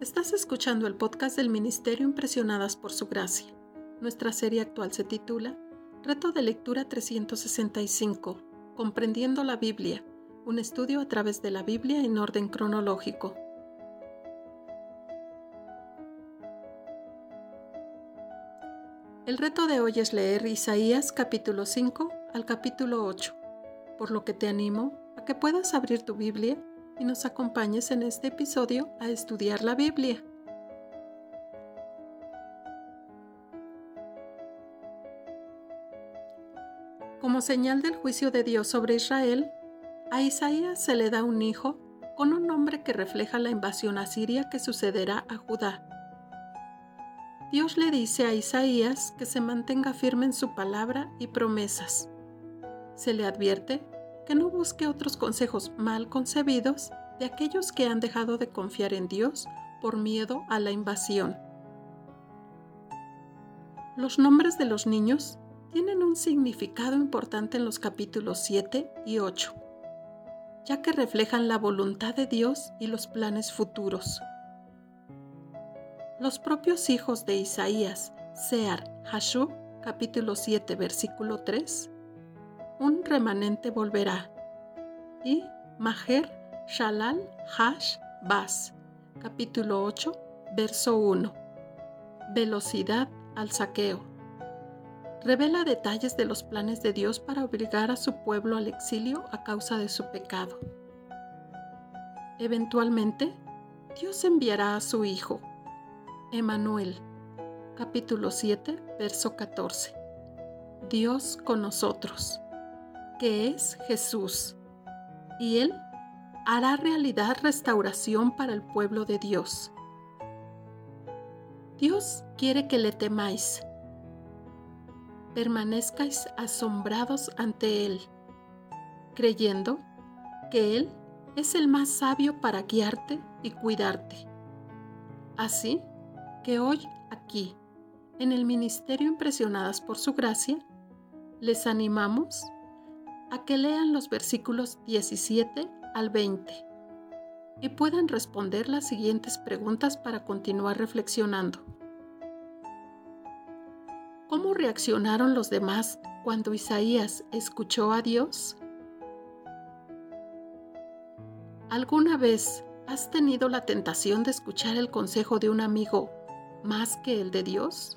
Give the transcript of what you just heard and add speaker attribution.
Speaker 1: Estás escuchando el podcast del Ministerio Impresionadas por Su Gracia. Nuestra serie actual se titula Reto de Lectura 365, Comprendiendo la Biblia, un estudio a través de la Biblia en orden cronológico. El reto de hoy es leer Isaías capítulo 5 al capítulo 8, por lo que te animo a que puedas abrir tu Biblia y nos acompañes en este episodio a estudiar la Biblia. Como señal del juicio de Dios sobre Israel, a Isaías se le da un hijo con un nombre que refleja la invasión asiria que sucederá a Judá. Dios le dice a Isaías que se mantenga firme en su palabra y promesas. Se le advierte que no busque otros consejos mal concebidos de aquellos que han dejado de confiar en Dios por miedo a la invasión. Los nombres de los niños tienen un significado importante en los capítulos 7 y 8, ya que reflejan la voluntad de Dios y los planes futuros. Los propios hijos de Isaías, Sear, Hashub, capítulo 7, versículo 3, un remanente volverá. Y Maher Shalal Hash Bas, capítulo 8, verso 1. Velocidad al saqueo. Revela detalles de los planes de Dios para obligar a su pueblo al exilio a causa de su pecado. Eventualmente, Dios enviará a su Hijo, Emanuel, capítulo 7, verso 14. Dios con nosotros que es Jesús, y Él hará realidad restauración para el pueblo de Dios. Dios quiere que le temáis, permanezcáis asombrados ante Él, creyendo que Él es el más sabio para guiarte y cuidarte. Así que hoy aquí, en el Ministerio Impresionadas por Su Gracia, les animamos a que lean los versículos 17 al 20 y puedan responder las siguientes preguntas para continuar reflexionando. ¿Cómo reaccionaron los demás cuando Isaías escuchó a Dios? ¿Alguna vez has tenido la tentación de escuchar el consejo de un amigo más que el de Dios?